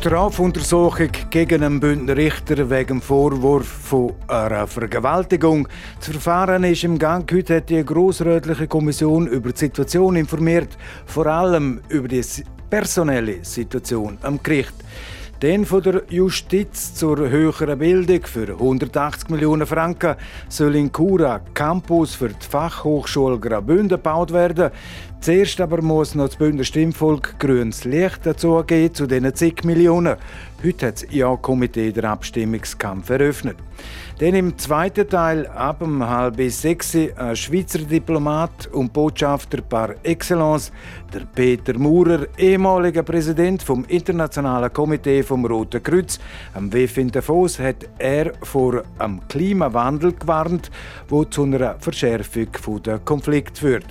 Strafuntersuchung gegen einen Bündner Richter wegen Vorwurf von einer Vergewaltigung. Das Verfahren ist im Gang. Heute hat die Grossrätliche Kommission über die Situation informiert, vor allem über die personelle Situation am Gericht. Dann von der Justiz zur höheren Bildung für 180 Millionen Franken soll in Cura Campus für die Fachhochschule Graubünden gebaut werden. Zuerst aber muss noch das Bündner Stimmvolk grünes Licht dazu geben zu diesen zig Millionen. Heute hat das Ja-Komitee den Abstimmungskampf eröffnet. Dann im zweiten Teil ab um halb sechs ein Schweizer Diplomat und Botschafter par excellence, der Peter Maurer, ehemaliger Präsident vom Internationalen Komitee vom Roten Kreuz. Am WF in Davos hat er vor einem Klimawandel gewarnt, wo zu einer Verschärfung der Konflikt führt.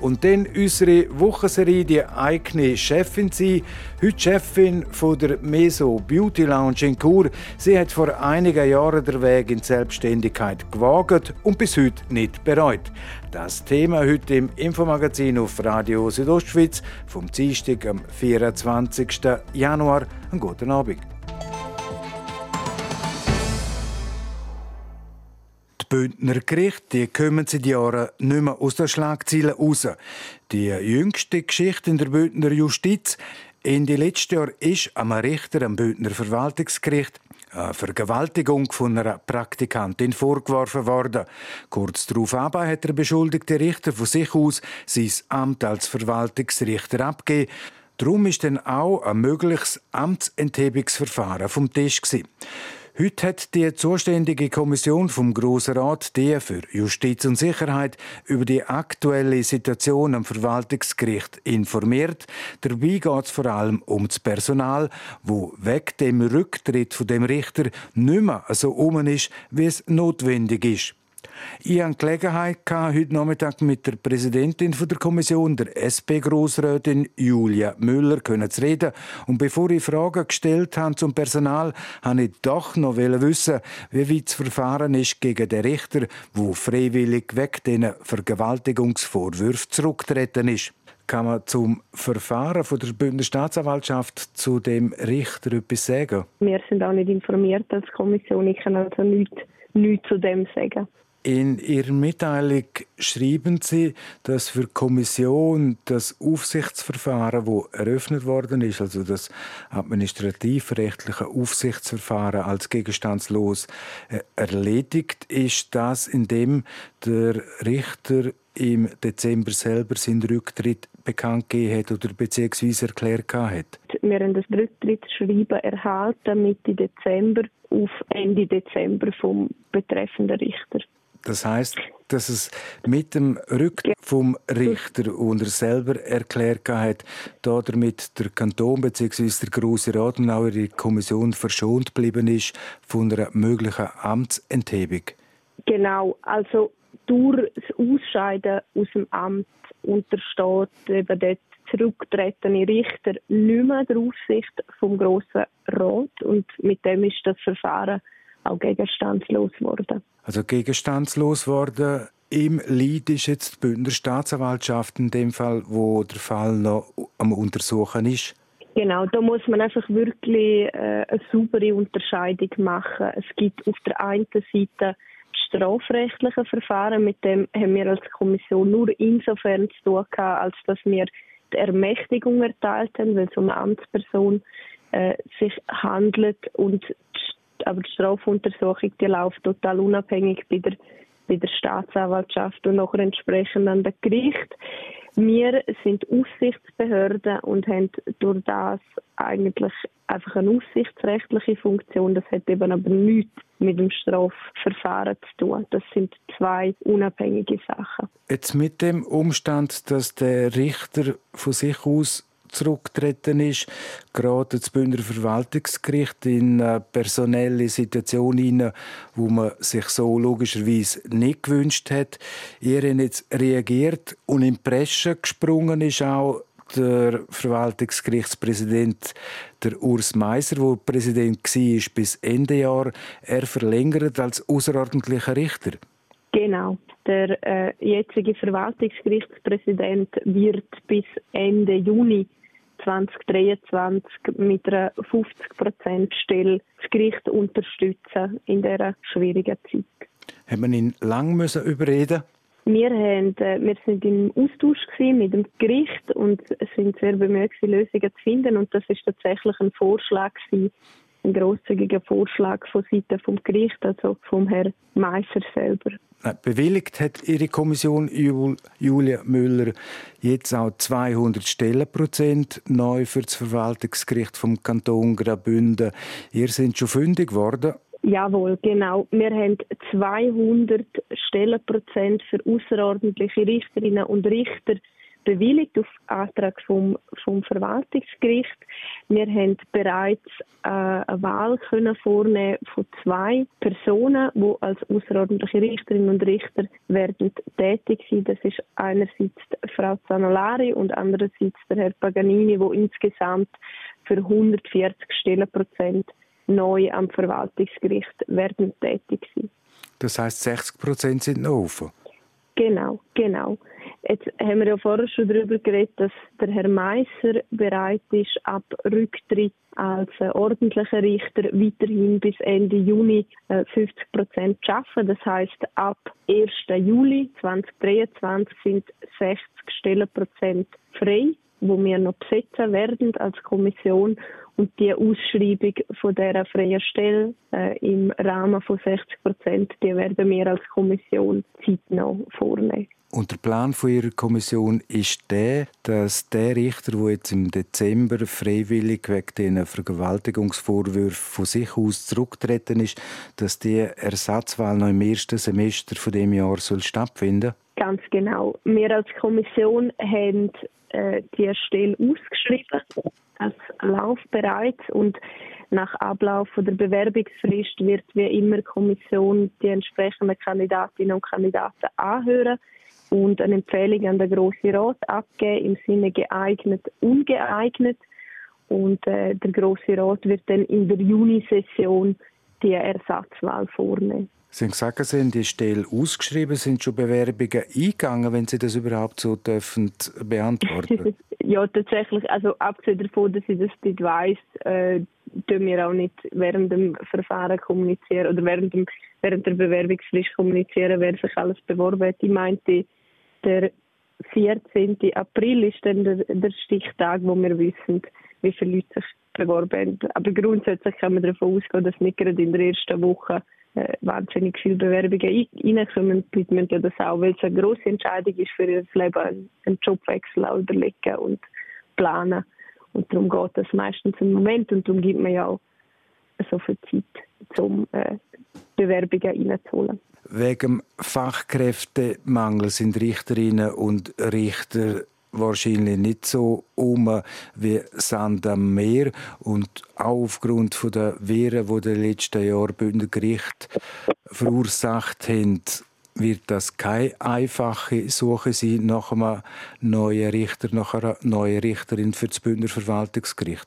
Und dann unsere Wochenserie die eigene Chefin sein. Heute Chefin von der Meso Beauty Lounge in Chur. Sie hat vor einigen Jahren den Weg in die Selbstständigkeit gewagt und bis heute nicht bereut. Das Thema heute im Infomagazin auf Radio Südostschweiz vom Dienstag am 24. Januar. Einen guten Abend. Die Bündner Gerichte die kommen seit Jahren nicht mehr aus den Schlagzeilen raus. Die jüngste Geschichte in der Bündner Justiz in den letzten Jahren ist am Richter am Bündner Verwaltungsgericht eine Vergewaltigung von einer Praktikantin vorgeworfen worden. Kurz darauf aber hat der beschuldigte Richter von sich aus sein Amt als Verwaltungsrichter abgegeben. Darum ist dann auch ein mögliches Amtsenthebungsverfahren vom Tisch gewesen. Heute hat die zuständige Kommission vom Grossen Rat, die für Justiz und Sicherheit, über die aktuelle Situation am Verwaltungsgericht informiert. Dabei geht es vor allem um das Personal, wo weg dem Rücktritt von dem Richter nicht mehr so um ist, wie es notwendig ist. Ich hatte Gelegenheit heute Nachmittag mit der Präsidentin der Kommission, der SP-Grossrätin Julia Müller, zu reden. Und bevor ich Fragen gestellt habe zum Personal, wollte ich doch noch wissen, wie weit das Verfahren ist gegen den Richter, der freiwillig weg diesen Vergewaltigungsvorwürfen zurückgetreten ist. Kann man zum Verfahren von der Bündner Staatsanwaltschaft zu dem Richter etwas sagen? Wir sind auch nicht informiert als Kommission. Ich kann also nichts, nichts zu dem sagen. In Ihrer Mitteilung schreiben Sie, dass für die Kommission das Aufsichtsverfahren, wo eröffnet worden ist, also das administrativrechtliche Aufsichtsverfahren als gegenstandslos äh, erledigt ist, das indem der Richter im Dezember selber seinen Rücktritt bekannt gegeben hat oder beziehungsweise erklärt hat? Wir haben das Rücktrittsschreiben erhalten Mitte Dezember auf Ende Dezember vom betreffenden Richter. Das heißt, dass es mit dem Rücktritt vom Richter und er selber erklärt hat, da damit der Kanton bzw. der Große Rat und auch die Kommission verschont geblieben ist von einer möglichen Amtsenthebung. Genau, also durch das Ausscheiden aus dem Amt untersteht eben der zurückgetretene Richter nicht mehr der Aufsicht vom Grossen Rat und mit dem ist das Verfahren auch gegenstandslos geworden. Also gegenstandslos worden im Lied ist jetzt die Bündner Staatsanwaltschaft in dem Fall, wo der Fall noch am Untersuchen ist. Genau, da muss man einfach wirklich äh, eine saubere Unterscheidung machen. Es gibt auf der einen Seite strafrechtliche Verfahren, mit dem haben wir als Kommission nur insofern zu tun gehabt, als dass wir die Ermächtigung erteilt haben, wenn es um eine Amtsperson äh, sich handelt und aber die Strafuntersuchung die läuft total unabhängig bei der, bei der Staatsanwaltschaft und nachher entsprechend an der Gericht. Wir sind Aufsichtsbehörden und haben durch das eigentlich einfach eine aufsichtsrechtliche Funktion. Das hat eben aber nichts mit dem Strafverfahren zu tun. Das sind zwei unabhängige Sachen. Jetzt mit dem Umstand, dass der Richter von sich aus zurückgetreten ist, gerade das Bündner Verwaltungsgericht in eine personelle Situation hinein, wo man sich so logischerweise nicht gewünscht hat. Ihr habt jetzt reagiert und in die Presse gesprungen ist auch der Verwaltungsgerichtspräsident der Urs Meiser, wo Präsident war bis Ende Jahr, er verlängert als außerordentlicher Richter. Genau. Der äh, jetzige Verwaltungsgerichtspräsident wird bis Ende Juni 2023 mit einer 50% Stelle das Gericht unterstützen in dieser schwierigen Zeit. Haben wir ihn lange müssen überreden wir, haben, äh, wir sind im Austausch mit dem Gericht und sind sehr bemüht, Lösungen zu finden. Und das ist tatsächlich ein Vorschlag, gewesen, ein grosszügiger Vorschlag von Seiten vom Gericht, also vom Herrn Meisser selber. Bewilligt hat Ihre Kommission Julia Müller jetzt auch 200 Stellenprozent neu für das Verwaltungsgericht vom Kanton Graubünden. Ihr sind schon fündig geworden. Jawohl, genau. Wir haben 200 Stellenprozent für außerordentliche Richterinnen und Richter bewilligt auf Antrag vom, vom Verwaltungsgericht. Wir haben bereits äh, eine Wahl können vornehmen von zwei Personen, die als außerordentliche Richterinnen und Richter werden tätig sind. Das ist einerseits Frau Zanolari und andererseits der Herr Paganini, wo insgesamt für 140 Stellenprozent neu am Verwaltungsgericht werden tätig sein. Das heißt, 60 Prozent sind noch offen? Genau, genau. Jetzt haben wir ja vorher schon darüber geredet, dass der Herr Meisser bereit ist, ab Rücktritt als äh, ordentlicher Richter weiterhin bis Ende Juni äh, 50 Prozent zu arbeiten. Das heißt, ab 1. Juli 2023 sind 60 Stellenprozent frei, wo wir noch besetzen werden als Kommission und die Ausschreibung von dieser freien Stelle äh, im Rahmen von 60 Prozent, die werden wir als Kommission zeitnah vornehmen. Und der Plan von Ihrer Kommission ist der, dass der Richter, der jetzt im Dezember freiwillig wegen diesen Vergewaltigungsvorwürfen von sich aus zurückgetreten ist, dass die Ersatzwahl noch im ersten Semester von dem Jahr soll stattfinden? Ganz genau. Wir als Kommission haben äh, die Stelle ausgeschrieben. Das läuft bereits und nach Ablauf der Bewerbungsfrist wird wie immer die Kommission die entsprechenden Kandidatinnen und Kandidaten anhören und eine Empfehlung an den Grossen Rat abgeben im Sinne geeignet, ungeeignet. Und äh, der Grosse Rat wird dann in der Junisession die Ersatzwahl vornehmen. Sie haben gesagt, Sie haben die Stelle ausgeschrieben. Sind schon Bewerbungen eingegangen, wenn Sie das überhaupt so dürfen beantworten? ja, tatsächlich. Also abgesehen davon, dass ich das nicht weiss, äh, wir auch nicht während dem Verfahren kommunizieren oder während, dem, während der Bewerbungsfrist kommunizieren, wer sich alles beworben hat. Ich meinte, der 14. April ist dann der, der Stichtag, wo wir wissen, wie viele Leute sich beworben haben. Aber grundsätzlich kann man davon ausgehen, dass nicht gerade in der ersten Woche wahnsinnig viele Bewerbungen reinkommen. Die Leute müssen das auch, weil es eine grosse Entscheidung ist für ihr Leben, einen Jobwechsel überlegen und planen. Und darum geht das meistens im Moment und darum gibt man ja auch so viel Zeit, um äh, Bewerbungen reinzuholen. Wegen Fachkräftemangel sind Richterinnen und Richter wahrscheinlich nicht so um wie Sand am Meer und auch aufgrund der Wehren, die die letzten Jahre Bündner Gericht verursacht haben, wird das keine einfache Suche sein nach einem neuen Richter, nach einer neuen Richterin für das Bündner Verwaltungsgericht?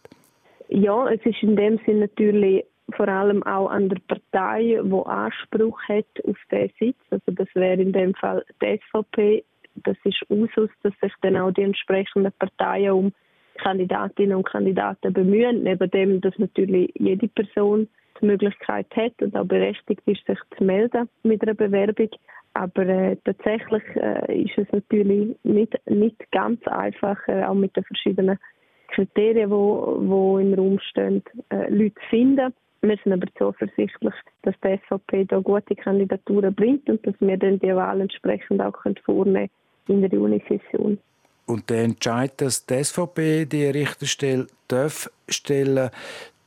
Ja, es ist in dem Sinne natürlich vor allem auch an der Partei, die Anspruch hat auf diesen Sitz. Also das wäre in dem Fall die SVP das ist Usus, dass sich dann auch die entsprechenden Parteien um Kandidatinnen und Kandidaten bemühen, neben dem, dass natürlich jede Person die Möglichkeit hat und auch berechtigt ist, sich zu melden mit einer Bewerbung. Aber äh, tatsächlich äh, ist es natürlich nicht, nicht ganz einfach, äh, auch mit den verschiedenen Kriterien, wo, wo im Raum stehen, äh, Leute zu finden. Wir sind aber zuversichtlich, dass die SVP da gute Kandidaturen bringt und dass wir dann die Wahl entsprechend auch vornehmen können in der Junisession. Und der Entscheid, dass die SVP die Richterstelle darf stellen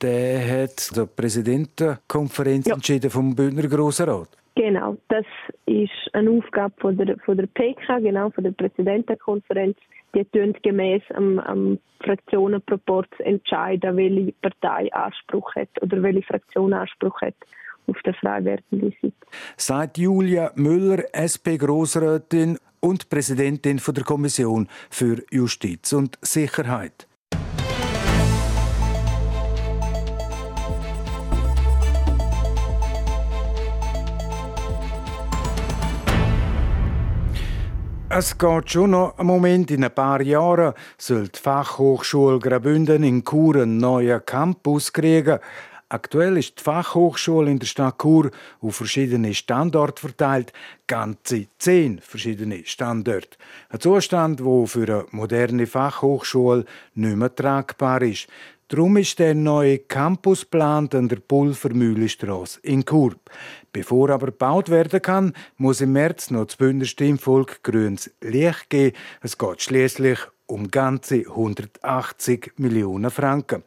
der hat die Präsidentenkonferenz ja. entschieden vom Bündner Grossrat. Genau, das ist eine Aufgabe von der, von der PK, genau, von der Präsidentenkonferenz. Die tun gemäß am, am Fraktionenproporz entscheiden, welche Partei Anspruch hat oder welche Fraktion Anspruch hat auf der werdenden Seite. Sagt Julia Müller, SP-Grossrätin und Präsidentin der Kommission für Justiz und Sicherheit. Es geht schon noch einen Moment. In ein paar Jahren soll die Fachhochschule Graubünden in Chur einen neuen Campus kriegen. Aktuell ist die Fachhochschule in der Stadt Chur auf verschiedene Standorte verteilt, ganze zehn verschiedene Standorte. Ein Zustand, wo für eine moderne Fachhochschule nicht mehr tragbar ist. Darum ist der neue Campus geplant an der Pulvermühlestrasse in Chur. Bevor aber gebaut werden kann, muss im März noch das Bündner Stimmvolk grünes Licht geben. Es geht schließlich um ganze 180 Millionen Franken.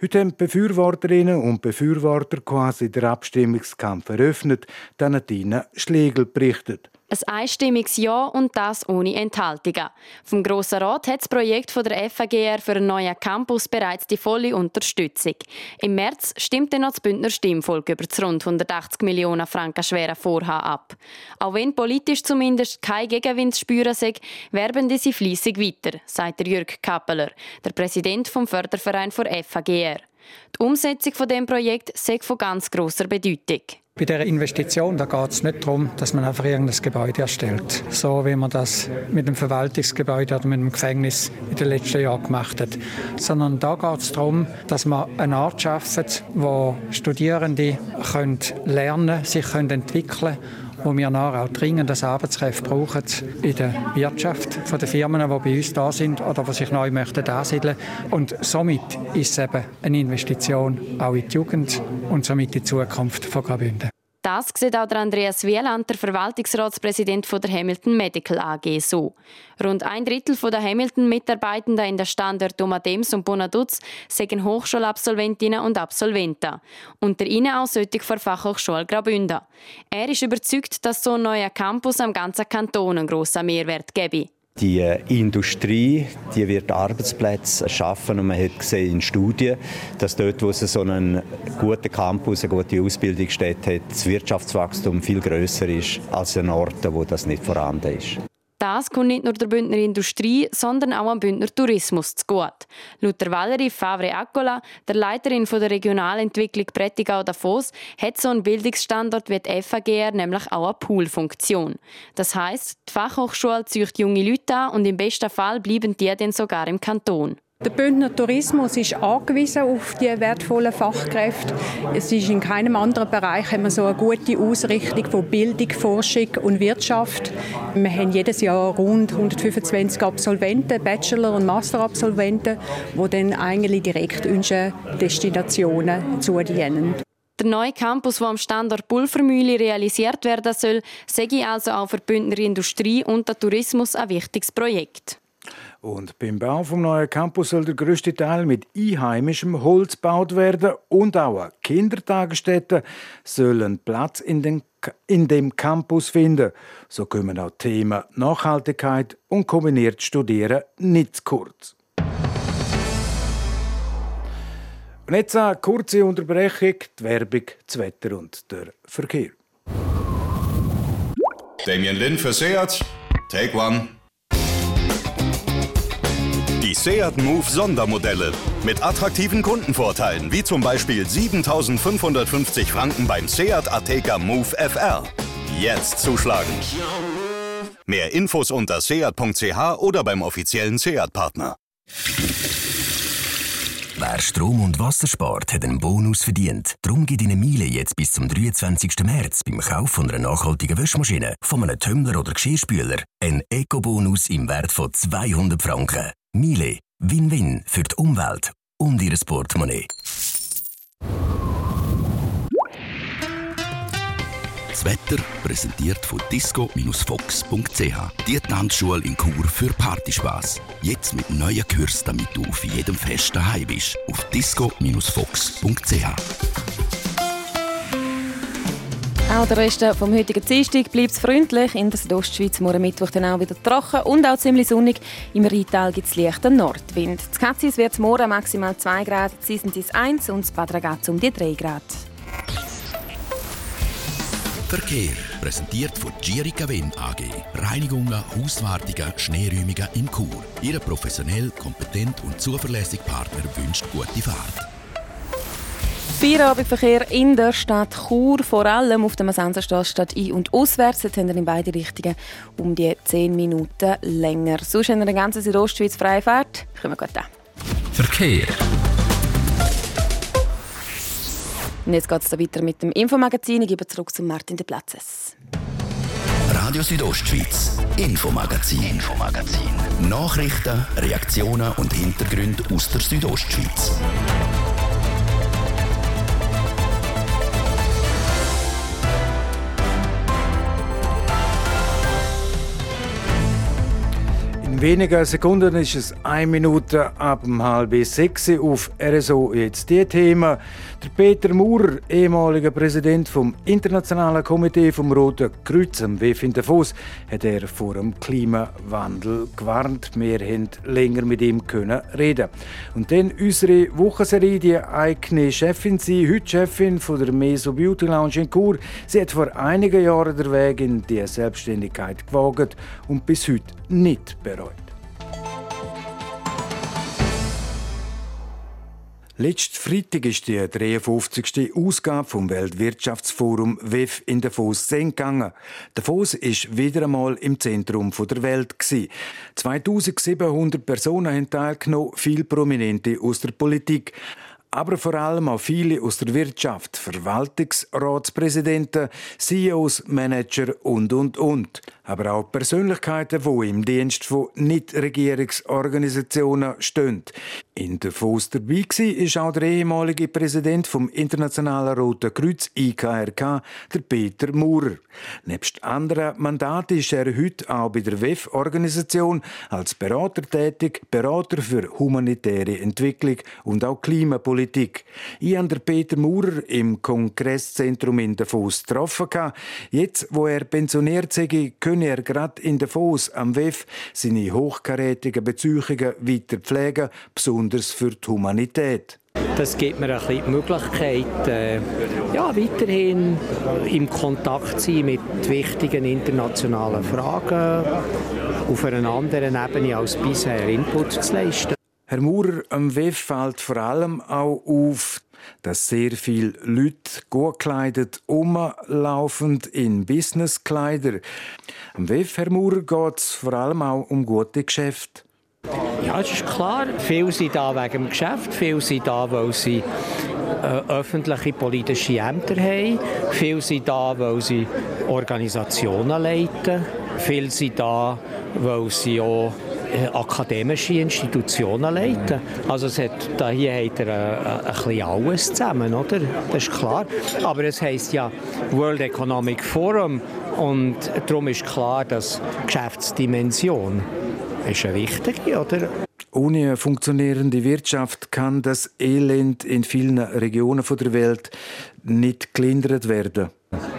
Heute haben Befürworterinnen und Befürworter quasi den Abstimmungskampf eröffnet, dann Tina Schlegel berichtet. Ein einstimmiges Ja und das ohne Enthaltungen. Vom Grossen Rat hat das Projekt von der FAGR für einen neuen Campus bereits die volle Unterstützung. Im März stimmt dann noch das Bündner Stimmvolk über das rund 180 Millionen Franken schwere Vorhaben ab. Auch wenn politisch zumindest kein Gegenwind zu spüren sei, werben sie fleissig weiter, sagt Jürg Kappeler, der Präsident vom Förderverein der FAGR. Die Umsetzung von dem Projekt sei von ganz großer Bedeutung. Bei dieser Investition da geht es nicht darum, dass man einfach irgendein Gebäude erstellt, so wie man das mit dem Verwaltungsgebäude oder mit dem Gefängnis in den letzten Jahren gemacht hat, sondern da geht es darum, dass man eine Art schafft, wo Studierende können lernen, sich können entwickeln wo wir nachher auch dringend das Arbeitskräfte brauchen in der Wirtschaft von den Firmen, die bei uns da sind oder die sich neu möchten ansiedeln. Und somit ist es eben eine Investition auch in die Jugend und somit in die Zukunft von Graubünden. Das sieht auch der Andreas Wieland, der Verwaltungsratspräsident der Hamilton Medical AG, so. Rund ein Drittel der Hamilton-Mitarbeitenden in der Standort Domadems und Bonaduz sind Hochschulabsolventinnen und Absolventen. Unter ihnen auch solche von Fachhochschule Graubünden. Er ist überzeugt, dass so ein neuer Campus am ganzen Kanton einen grossen Mehrwert gebe. Die Industrie, die wird Arbeitsplätze schaffen und man hat gesehen in Studien, dass dort, wo es so einen guten Campus, eine gute Ausbildungsstätte hat, das Wirtschaftswachstum viel größer ist als an Orten, wo das nicht vorhanden ist. Das kommt nicht nur der Bündner Industrie, sondern auch am Bündner Tourismus zu gut. Laut Valerie Favre-Accola, der Leiterin der Regionalentwicklung Prättigau-Davos, hat so ein Bildungsstandort wie die FAGR nämlich auch eine Poolfunktion. Das heißt, die Fachhochschule zieht junge Leute an und im besten Fall bleiben die dann sogar im Kanton. Der Bündner Tourismus ist angewiesen auf die wertvollen Fachkräfte. Es ist in keinem anderen Bereich haben wir so eine gute Ausrichtung von Bildung, Forschung und Wirtschaft. Wir haben jedes Jahr rund 125 Absolventen, Bachelor- und Masterabsolventen, die dann eigentlich direkt unseren Destinationen zudienen. Der neue Campus, der am Standort Pulvermühle realisiert werden soll, sei also auch für die Bündner Industrie und den Tourismus ein wichtiges Projekt. Und beim Bau vom neuen Campus soll der größte Teil mit einheimischem Holz gebaut werden und auch eine Kindertagesstätte sollen Platz in, den, in dem Campus finden. So kommen auch Themen Nachhaltigkeit und kombiniert Studieren nicht zu kurz. Und jetzt eine kurze Unterbrechung, die Werbung, das Wetter und der Verkehr. Damien Lin für Seat. Take one. Seat Move Sondermodelle mit attraktiven Kundenvorteilen, wie zum Beispiel 7.550 Franken beim Seat Ateca Move FR. Jetzt zuschlagen. Mehr Infos unter seat.ch oder beim offiziellen Seat-Partner. Wer Strom und Wasser spart, hat einen Bonus verdient. Darum gibt Ihnen Miele jetzt bis zum 23. März beim Kauf von einer nachhaltigen Wäschmaschine, von einem Tumbler oder Geschirrspüler einen Eco-Bonus im Wert von 200 Franken. Miele. Win-Win für die Umwelt und Ihr Portemonnaie. Das Wetter präsentiert von disco-fox.ch. Die Tanzschule in Chur für Partyspaß. Jetzt mit neuen Kurs, damit du auf jedem Fest daheim bist. Auf disco-fox.ch. Auch der Rest vom heutigen Dienstag bleibt freundlich. In der Südostschweiz morgen Mittwoch dann auch wieder trocken und auch ziemlich sonnig. Im Rheintal gibt es leichten Nordwind. Das Katzis wird morgen maximal 2 Grad, Sissentis 1 und das Bad Ragaz um die 3 Grad. Verkehr. Präsentiert von Gierica Win AG. Reinigungen, Hauswartungen, Schneeräumungen in Chur. Ihre professionell, kompetent und zuverlässige Partner wünscht gute Fahrt. Feierabendverkehr in der Stadt Chur, vor allem auf der Masanzerstraße Stadt ein- und auswärts. Jetzt haben wir in beide Richtungen um die 10 Minuten länger. Sonst haben wir den ganzen Südostschweiz freie Fahrt. Kommen wir gut an. Verkehr. Und jetzt geht es weiter mit dem Infomagazin. Ich gebe zurück zu Martin de Platzes. Radio Südostschweiz, Infomagazin. Infomagazin. Nachrichten, Reaktionen und Hintergründe aus der Südostschweiz. In wenigen Sekunden ist es eine Minute ab um halb sechs auf RSO. Jetzt die Themen. Der Peter Maurer, ehemaliger Präsident vom Internationalen Komitee vom Roten Kreuz am WEF in Davos, hat er vor dem Klimawandel gewarnt. Wir können länger mit ihm reden. Und dann unsere Wochenserie, die eigene Chefin, sie heute Chefin von der Meso Beauty Lounge in Chur. Sie hat vor einigen Jahren den Weg in die Selbstständigkeit gewagt und bis heute nicht bereut. Letzten Freitag ist die 53. Ausgabe vom Weltwirtschaftsforum WEF in Davos gegangen. Davos ist wieder einmal im Zentrum der Welt 2700 Personen haben teilgenommen, viele Prominente aus der Politik aber vor allem auch viele aus der Wirtschaft, Verwaltungsratspräsidenten, CEOs, Manager und, und, und. Aber auch Persönlichkeiten, die im Dienst von Nichtregierungsorganisationen stehen. In Davos dabei war auch der ehemalige Präsident vom Internationalen Roten Kreuz, IKRK, der Peter Maurer. Nebst anderen Mandaten ist er heute auch bei der WEF-Organisation als Berater tätig, Berater für humanitäre Entwicklung und auch Klimapolitik. Ich habe Peter Maurer im Kongresszentrum in Davos getroffen. Jetzt, wo er pensioniert sei, könne er gerade in Davos am WEF seine hochkarätigen Beziehungen weiter pflegen, besonders für die Humanität. Das gibt mir ein bisschen die Möglichkeit, äh, ja, weiterhin im Kontakt zu sein mit wichtigen internationalen Fragen, auf einer anderen Ebene als bisher Input zu leisten. Herr Maurer, am WEF fällt vor allem auch auf, dass sehr viele Leute gut gekleidet rumlaufen in Businesskleider. Am WEF, Herr Maurer, geht es vor allem auch um gute Geschäfte. Ja, es ist klar. Viele sind da wegen dem Geschäft, viele sind da, weil sie äh, öffentliche politische Ämter haben, viele sind da, weil sie Organisationen leiten, viele sind da, weil sie auch akademische Institutionen leiten. Also es hat, da hier hat er äh, ein bisschen alles zusammen, oder? Das ist klar. Aber es heißt ja World Economic Forum und darum ist klar, dass Geschäftsdimension ist eine wichtige, oder? Ohne eine funktionierende Wirtschaft kann das Elend in vielen Regionen der Welt nicht gelindert werden.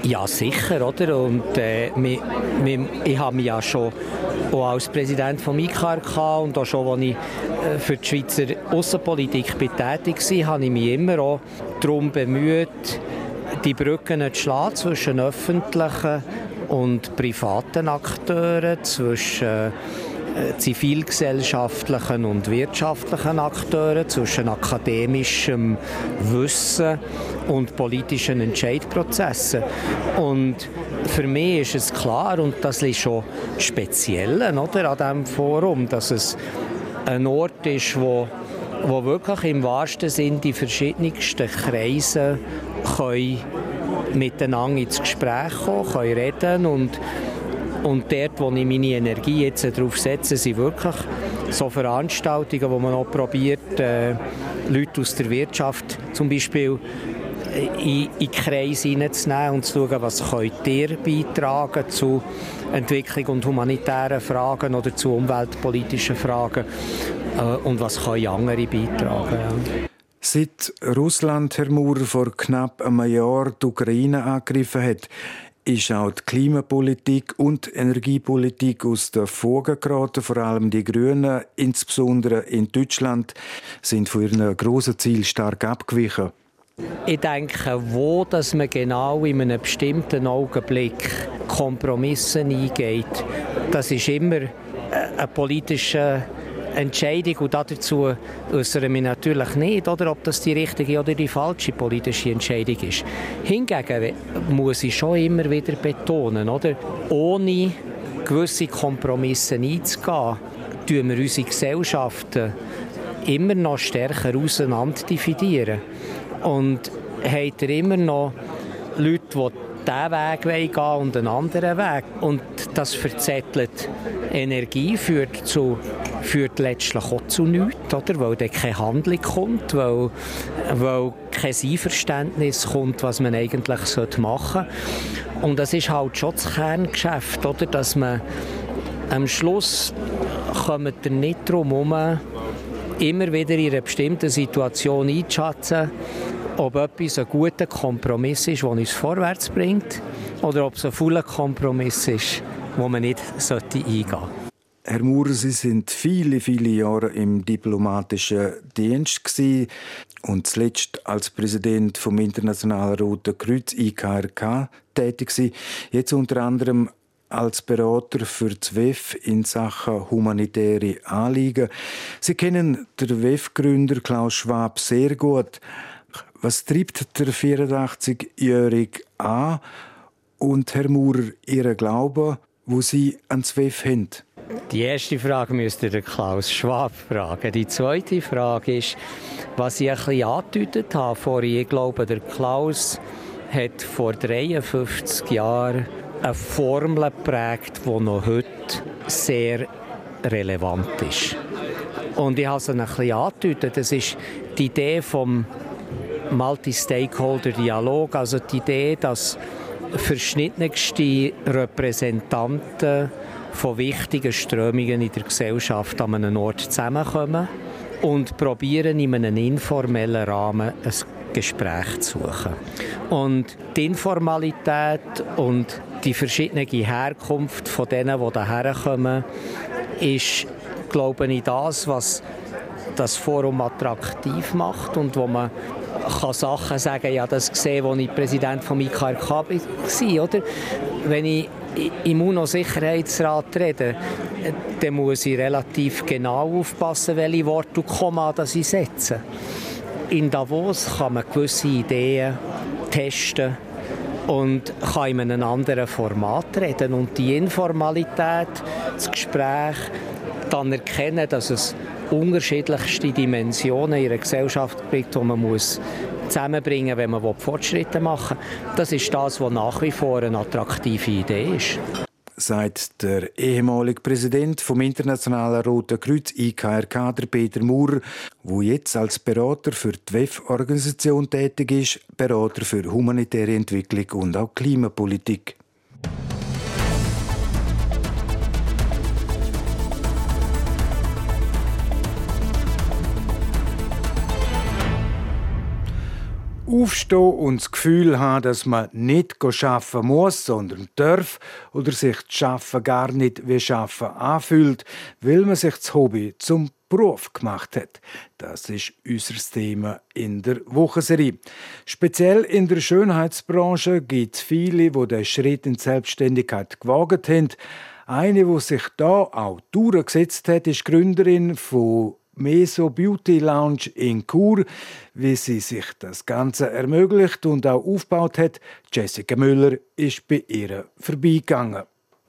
Ja, sicher, oder? Und äh, wir, ich habe mich ja schon auch als Präsident vom IKRK und auch schon, als ich äh, für die Schweizer Außenpolitik tätig war, habe ich mich immer auch darum bemüht, die Brücken zu schlagen zwischen öffentlichen und privaten Akteuren, zwischen zivilgesellschaftlichen und wirtschaftlichen Akteuren, zwischen akademischem Wissen und politischen Entscheidprozessen. Und für mich ist es klar, und das ist schon speziell an diesem Forum, dass es ein Ort ist, wo, wo wirklich im wahrsten Sinn die verschiedensten Kreise können miteinander ins Gespräch kommen, können reden und und dort, wo ich meine Energie jetzt darauf setze, sind wirklich so Veranstaltungen, wo man auch probiert, äh, Leute aus der Wirtschaft zum Beispiel in, in Kreis hineinzunehmen und zu schauen, was könnt ihr beitragen zu Entwicklung und humanitären Fragen oder zu umweltpolitischen Fragen äh, und was können andere beitragen. Ja. Seit Russland, Herr Maurer, vor knapp einem Jahr die Ukraine angegriffen hat, ist auch die Klimapolitik und Energiepolitik aus der Fuge geraten. Vor allem die Grünen, insbesondere in Deutschland, sind von ihren grossen Zielen stark abgewichen. Ich denke, wo dass man genau in einem bestimmten Augenblick Kompromisse eingeht, das ist immer eine politische Entscheidung und dazu äußere mich natürlich nicht, oder, ob das die richtige oder die falsche politische Entscheidung ist. Hingegen muss ich schon immer wieder betonen, oder, ohne gewisse Kompromisse einzugehen, tun wir unsere Gesellschaften immer noch stärker auseinander dividieren. Und habt ihr immer noch Leute, die diesen Weg gehen und einen anderen Weg. Und das verzettelt Energie führt, zu, führt letztlich auch zu nichts, oder? weil dann keine Handlung kommt, weil, weil kein Einverständnis kommt, was man eigentlich machen sollte. Und das ist halt schon das Kerngeschäft, oder? dass man am Schluss kommt er nicht darum herum, immer wieder in einer bestimmten Situation einzuschätzen, ob etwas ein guter Kompromiss ist, der uns vorwärts bringt, oder ob es ein voller Kompromiss ist, wo man nicht eingehen sollte. Herr Maurer, Sie sind viele, viele Jahre im diplomatischen Dienst gewesen und zuletzt als Präsident vom Internationalen Roten Kreuz IKRK tätig gewesen. Jetzt unter anderem als Berater für das WEF in Sachen humanitäre Anliegen. Sie kennen den WEF-Gründer Klaus Schwab sehr gut. Was treibt der 84-Jährige an und Herr Maurer Ihren Glauben, wo Sie ans WEF haben? Die erste Frage müsste der Klaus Schwab fragen. Die zweite Frage ist, was ich ein bisschen angedeutet habe vorhin. Ich glaube, der Klaus hat vor 53 Jahren eine Formel geprägt, die noch heute sehr relevant ist. Und ich habe es ein bisschen angedeutet. Das ist die Idee vom Multi-Stakeholder-Dialog, also die Idee, dass verschiedenste Repräsentanten von wichtigen Strömungen in der Gesellschaft an einem Ort zusammenkommen und probieren in einem informellen Rahmen ein Gespräch zu suchen. Und die Informalität und die verschiedene Herkunft von denen, die hierher kommen, ist, glaube ich, das, was das Forum attraktiv macht und wo man kann Sachen sagen, ja, das gesehen, als ich Präsident vom IKRK war, oder? Wenn ich im UNO-Sicherheitsrat rede, dann muss ich relativ genau aufpassen, welche Worte und Komma ich setze. In Davos kann man gewisse Ideen testen und kann in einem anderen Format reden. Und die Informalität, das Gespräch, dann erkennen, dass es unterschiedlichste Dimensionen in einer Gesellschaft bringt, die man muss zusammenbringen wenn man Fortschritte machen will. Das ist das, was nach wie vor eine attraktive Idee ist sagt der ehemalige Präsident vom Internationalen Roten Kreuz IKRK, der Peter Maurer, wo jetzt als Berater für die WEF-Organisation tätig ist, Berater für humanitäre Entwicklung und auch Klimapolitik. Aufstehen und das Gefühl haben, dass man nicht arbeiten muss, sondern darf oder sich das Arbeiten gar nicht wie Arbeiten anfühlt, weil man sich das Hobby zum Beruf gemacht hat. Das ist unser Thema in der Wochenserie. Speziell in der Schönheitsbranche gibt es viele, die den Schritt in die Selbstständigkeit gewagt haben. Eine, die sich da auch durchgesetzt hat, ist Gründerin von Meso Beauty Lounge in Chur, wie sie sich das Ganze ermöglicht und auch aufgebaut hat. Jessica Müller ist bei ihr vorbeigegangen.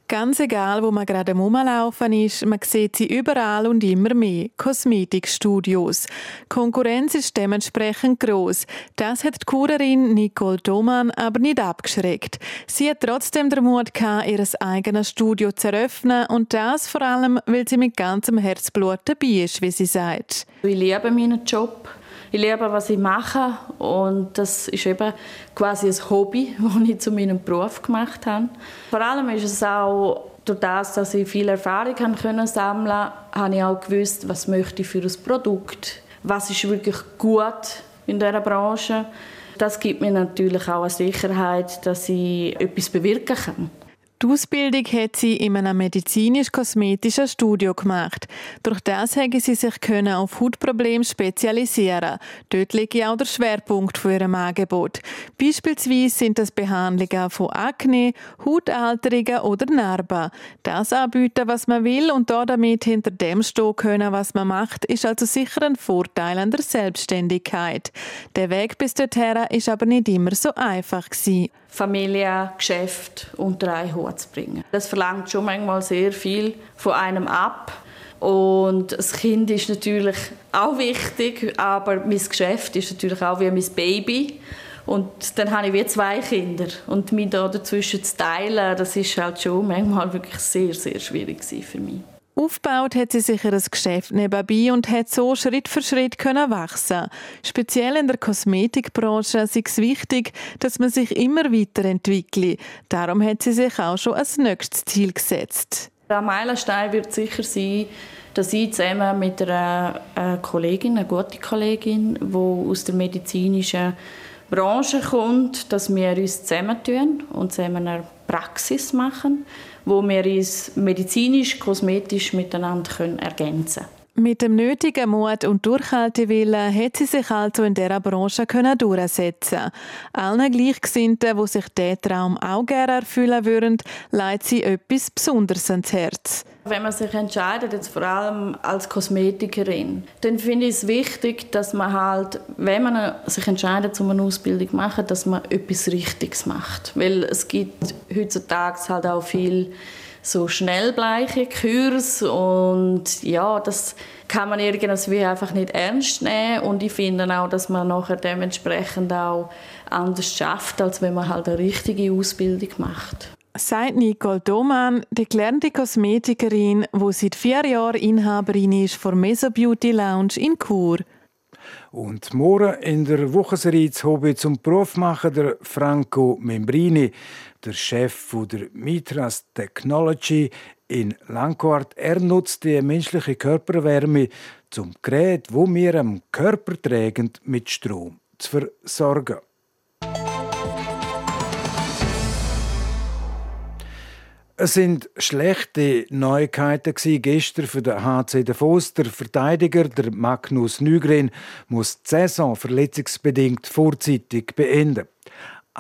Ganz egal, wo man gerade rumlaufen ist, man sieht sie überall und immer mehr. Kosmetikstudios. Konkurrenz ist dementsprechend groß. Das hat die Kurerin Nicole Thoman aber nicht abgeschreckt. Sie hat trotzdem den Mut gehabt, ihr eigenes Studio zu eröffnen und das vor allem, weil sie mit ganzem Herzblut dabei ist, wie sie sagt. Ich liebe meinen Job ich liebe, was ich mache und das ist eben quasi ein Hobby, das ich zu meinem Beruf gemacht habe. Vor allem ist es auch durch das, dass ich viel Erfahrung können sammeln habe ich auch gewusst, was möchte ich für ein Produkt, was ist wirklich gut in dieser Branche. Das gibt mir natürlich auch eine Sicherheit, dass ich etwas bewirken kann. Die Ausbildung hat sie in einem medizinisch-kosmetischen Studio gemacht. Durch das haben sie sich können auf Hautprobleme spezialisieren. Dort liegt auch der Schwerpunkt von ihrem Angebot. Beispielsweise sind das Behandlungen von Akne, Hautalterungen oder Narben. Das anbieten, was man will und da damit hinter dem stehen können, was man macht, ist also sicher ein Vorteil an der Selbstständigkeit. Der Weg bis dorthin ist aber nicht immer so einfach gewesen. Familie, Geschäft unter einen Hut zu bringen. Das verlangt schon manchmal sehr viel von einem ab. Und das Kind ist natürlich auch wichtig, aber mein Geschäft ist natürlich auch wie mein Baby. Und dann habe ich wie zwei Kinder. Und mich da dazwischen zu teilen, das ist halt schon manchmal wirklich sehr, sehr schwierig für mich. Aufgebaut hat sie sich ein Geschäft nebenbei und hat so Schritt für Schritt können wachsen. Speziell in der Kosmetikbranche ist es wichtig, dass man sich immer weiterentwickelt. Darum hat sie sich auch schon als nächstes Ziel gesetzt. Der Meilenstein wird sicher sein, dass ich zusammen mit einer Kollegin, einer guten Kollegin, die aus der medizinischen Branche kommt, dass wir uns zusammentun und zusammen eine Praxis machen wo wir uns medizinisch, kosmetisch miteinander können ergänzen können. Mit dem nötigen Mut und Durchhaltewillen hat sie sich also in dieser Branche können durchsetzen. Allen Gleichgesinnten, die sich diesen Traum auch gerne erfüllen würden, leitet sie etwas Besonderes ans Herz. Wenn man sich entscheidet, jetzt vor allem als Kosmetikerin, dann finde ich es wichtig, dass man halt, wenn man sich entscheidet, um eine Ausbildung zu machen, dass man etwas Richtiges macht. Weil es gibt heutzutage halt auch viel so schnellbleiche Kurs und ja, das kann man irgendwie einfach nicht ernst nehmen und ich finde auch, dass man nachher dementsprechend auch anders schafft, als wenn man halt eine richtige Ausbildung macht. Sagt Nicole Doman, die gelernte Kosmetikerin, die seit vier Jahren Inhaberin ist von Meso Beauty Lounge in Chur. Und morgen in der Wochenserie Hobby zum Beruf machen der Franco Membrini, der Chef der Mitras Technology in Langquart. Er nutzt die menschliche Körperwärme zum Gerät, wo wir am Körper tragen, mit Strom zu versorgen. Es sind schlechte Neuigkeiten gestern für den HC Davos. Der Verteidiger, der Magnus Nygren, muss die Saison verletzungsbedingt vorzeitig beenden.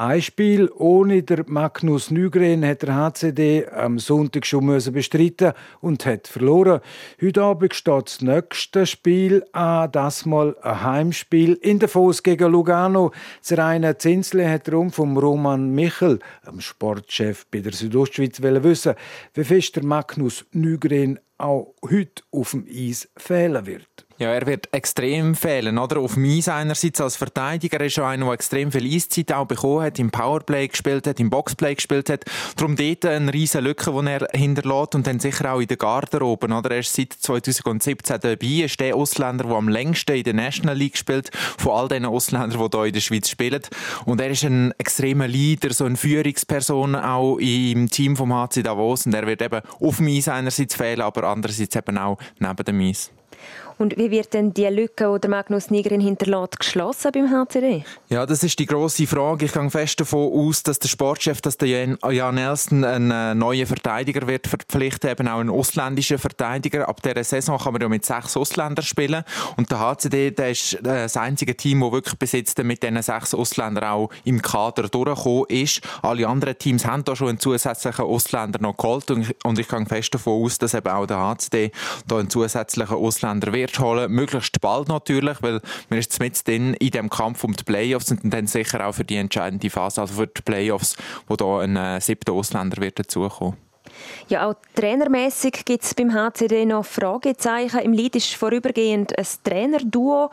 Ein Spiel ohne der Magnus Nygren hat der HCD am Sonntag schon müssen bestreiten und hat verloren. Heute Abend steht das nächste Spiel an, das mal ein Heimspiel in der Foss gegen Lugano. Das reine Zinsle hat darum vom Roman Michel, dem Sportchef bei der Südostschweiz, wissen, wie fest der Magnus Nygren auch heute auf dem Eis fehlen wird. Ja, er wird extrem fehlen, oder? Auf Mies einerseits als Verteidiger. Er ist schon einer, der extrem viel Eiszeit auch bekommen hat, im Powerplay gespielt hat, im Boxplay gespielt hat. Darum dort eine riesige Lücke, die er hinterlässt und dann sicher auch in der Garderobe, oder? Er ist seit 2017 dabei, ist der Ausländer, der am längsten in der National League spielt, von all den Ausländern, die hier in der Schweiz spielen. Und er ist ein extremer Leader, so eine Führungsperson auch im Team vom HC Davos und er wird eben auf dem Eis einerseits fehlen, aber andererseits eben auch neben dem Eis. Und wie wird denn die Lücke, die der Magnus Nigrin hinterlässt, geschlossen beim HCD? Ja, das ist die grosse Frage. Ich gehe fest davon aus, dass der Sportchef, dass der Jan Nelson einen äh, neuen Verteidiger wird verpflichten, eben auch einen ausländischen Verteidiger. Ab dieser Saison kann man ja mit sechs Ausländern spielen. Und der HCD, der ist äh, das einzige Team, das wirklich bis jetzt mit diesen sechs Ausländern auch im Kader durchgekommen ist. Alle anderen Teams haben da schon einen zusätzlichen Ausländer noch geholt. Und ich gehe fest davon aus, dass eben auch der HCD da einen zusätzlichen Ausländer wird wird holen, möglichst bald natürlich, weil man ist mit in dem Kampf um die Playoffs und dann sicher auch für die entscheidende Phase, also für die Playoffs, wo da ein äh, siebter Ausländer wird dazukommen. Ja, auch trainermäßig gibt es beim HCD noch Fragezeichen. Im Lied ist vorübergehend ein Trainerduo.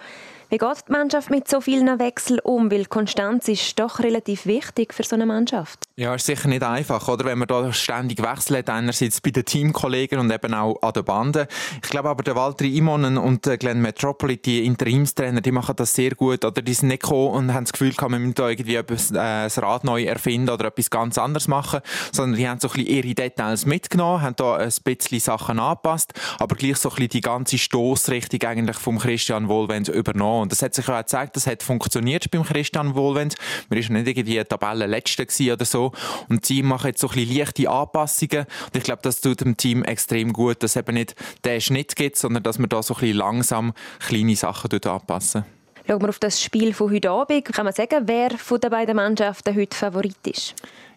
Wie geht die Mannschaft mit so vielen Wechseln um? Weil Konstanz ist doch relativ wichtig für so eine Mannschaft. Ja, ist sicher nicht einfach, oder? Wenn man da ständig wechselt, einerseits bei den Teamkollegen und eben auch an der Bande. Ich glaube aber, der Walter Imonen und Glenn Metropoli, die Interimstrainer, die machen das sehr gut, oder? Die sind nicht gekommen und haben das Gefühl, man da irgendwie etwas, äh, das Rad neu erfinden oder etwas ganz anderes machen, sondern die haben so ein bisschen ihre Details mitgenommen, haben da ein bisschen Sachen angepasst, aber gleich so ein bisschen die ganze Stoßrichtung eigentlich vom Christian Wohlwend übernommen. Und das hat sich auch gezeigt, das hat funktioniert beim Christian Wohlwend. Man ist nicht irgendwie Tabellenletzter oder so. Und die machen jetzt so ein bisschen leichte Anpassungen. Und ich glaube, das tut dem Team extrem gut, dass eben nicht den Schnitt gibt, sondern dass man da so ein bisschen langsam kleine Sachen anpassen. Schauen wir auf das Spiel von heute Abend. Kann man sagen, wer von den beiden Mannschaften heute Favorit ist?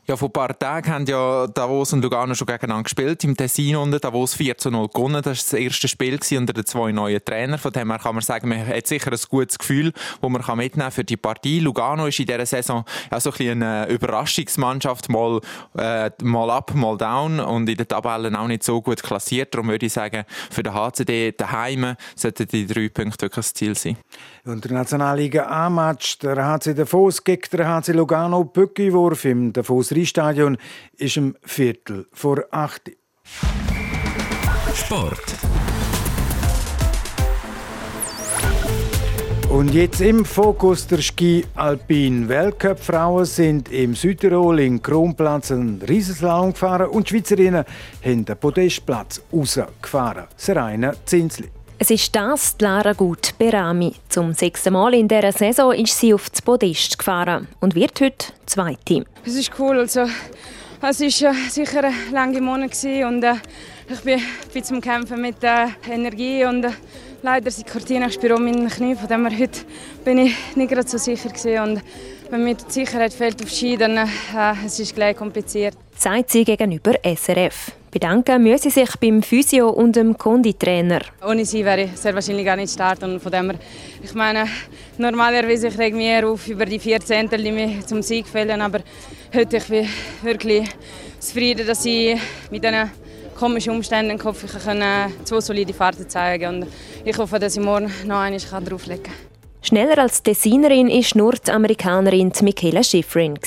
Ja, vor ein paar Tagen haben ja Davos und Lugano schon gegeneinander gespielt. Im Tessin unter Davos 4 zu 0 gewonnen. Das war das erste Spiel unter den zwei neuen Trainern. Von dem her kann man sagen, man hat sicher ein gutes Gefühl, das man mitnehmen für die Partie. Lugano ist in dieser Saison ja so ein bisschen eine Überraschungsmannschaft. Mal, äh, mal up, mal down. Und in den Tabellen auch nicht so gut klassiert. Darum würde ich sagen, für den HCD daheim sollten die drei Punkte wirklich das Ziel sein. Und der Nationalliga A-Match, der HC Davos gegen den HC Lugano Bückiwurf im Davos Rheinstadion ist im Viertel vor acht. Sport. Und jetzt im Fokus der Ski Alpin Weltcup Frauen sind im Südtirol in Kronplatz einen Riesenslalom gefahren und die Schweizerinnen haben den Podestplatz rausgefahren. Serena Zinsli. Es ist das Lara Gut Berami. Zum sechsten Mal in dieser Saison ist sie auf das Podest gefahren und wird heute Zweite. Es ist cool. Also, es war äh, sicher ein langer Monat und äh, ich bin, bin zum Kämpfen mit äh, Energie und äh, leider sind Cortina Spiro mein Knie, von dem her heute bin ich nicht gerade so sicher gewesen. und wenn mir die Sicherheit fehlt auf Ski, dann äh, es ist gleich kompliziert. Sagt sie gegenüber SRF. Bedanken müssen sie sich beim Physio und dem Konditrainer. Ohne sie wäre ich sehr wahrscheinlich gar nicht starten. Und von dem her, ich meine, normalerweise ich reg mich eher auf über die vier Zehntel, die mich zum Sieg fehlen. Aber heute ich bin wirklich zufrieden, dass ich mit diesen komischen Umständen hoffe, ich kann zwei solide Fahrten zeigen. Und ich hoffe, dass ich morgen noch eine drauflegen kann. Schneller als Designerin ist nur die Amerikanerin Michaela Schifrin.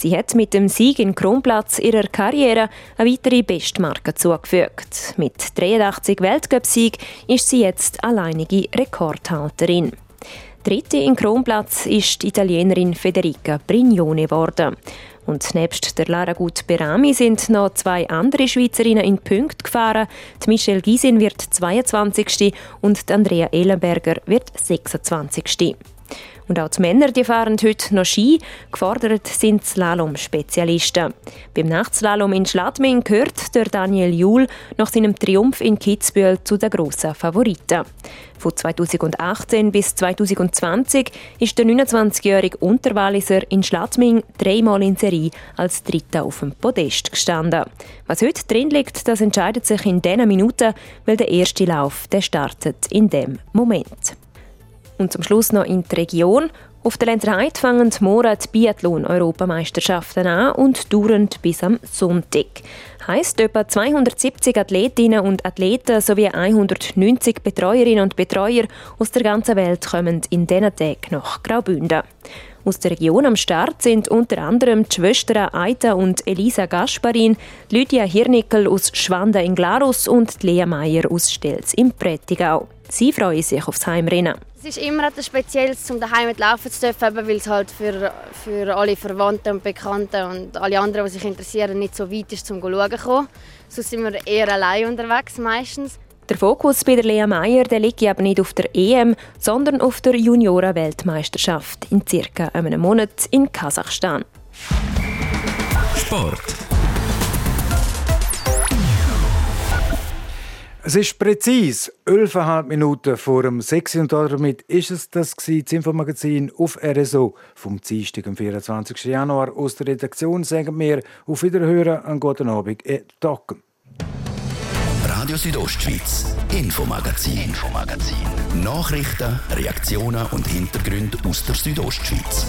Sie hat mit dem Sieg in Kronplatz ihrer Karriere eine weitere Bestmarke zugefügt. Mit 83 Weltcup-Sieg ist sie jetzt alleinige Rekordhalterin. Dritte in Kronplatz ist die Italienerin Federica Brignone geworden. Und nebst der Lara Gut Berami sind noch zwei andere Schweizerinnen in Punkt gefahren. Die Michelle Gysin wird 22. und die Andrea Ehlenberger wird 26. Und auch die Männer die fahren heute noch Ski. Gefordert sind Slalom-Spezialisten. Beim Nachtslalom in Schladming gehört der Daniel Juhl nach seinem Triumph in Kitzbühel zu den grossen Favoriten. Von 2018 bis 2020 ist der 29-jährige Unterwalliser in Schladming dreimal in Serie als Dritter auf dem Podest gestanden. Was heute drin liegt, das entscheidet sich in diesen Minuten, weil der erste Lauf der startet in dem Moment. Und zum Schluss noch in die Region. Auf der Lenzerheide fangen morgen die Biathlon-Europameisterschaften an und dauern bis am Sonntag. Heißt, etwa 270 Athletinnen und Athleten sowie 190 Betreuerinnen und Betreuer aus der ganzen Welt kommen in diesen Tagen nach Graubünden. Aus der Region am Start sind unter anderem die Schwestern Aita und Elisa Gasparin, Lydia Hirnickel aus Schwanda in Glarus und Lea Meyer aus Stelz im Prättigau. Sie freuen sich aufs Heimrennen. Es ist immer etwas Spezielles, um daheim laufen zu dürfen, weil es halt für, für alle Verwandten und Bekannten und alle anderen, die sich interessieren, nicht so weit ist, um zu schauen. Sonst sind wir eher allein unterwegs meistens. Der Fokus bei der Lea Meyer der liegt aber nicht auf der EM, sondern auf der Junioren-Weltmeisterschaft in circa einem Monat in Kasachstan. Sport. Es ist präzise 11,5 Minuten vor dem 6. und damit ist es das, das Infomagazin auf RSO vom Dienstag, am 24. Januar. Aus der Redaktion sagen wir auf Wiederhören, einen guten Abend, et Docken. Radio Südostschweiz, Infomagazin, Infomagazin. Nachrichten, Reaktionen und Hintergründe aus der Südostschweiz.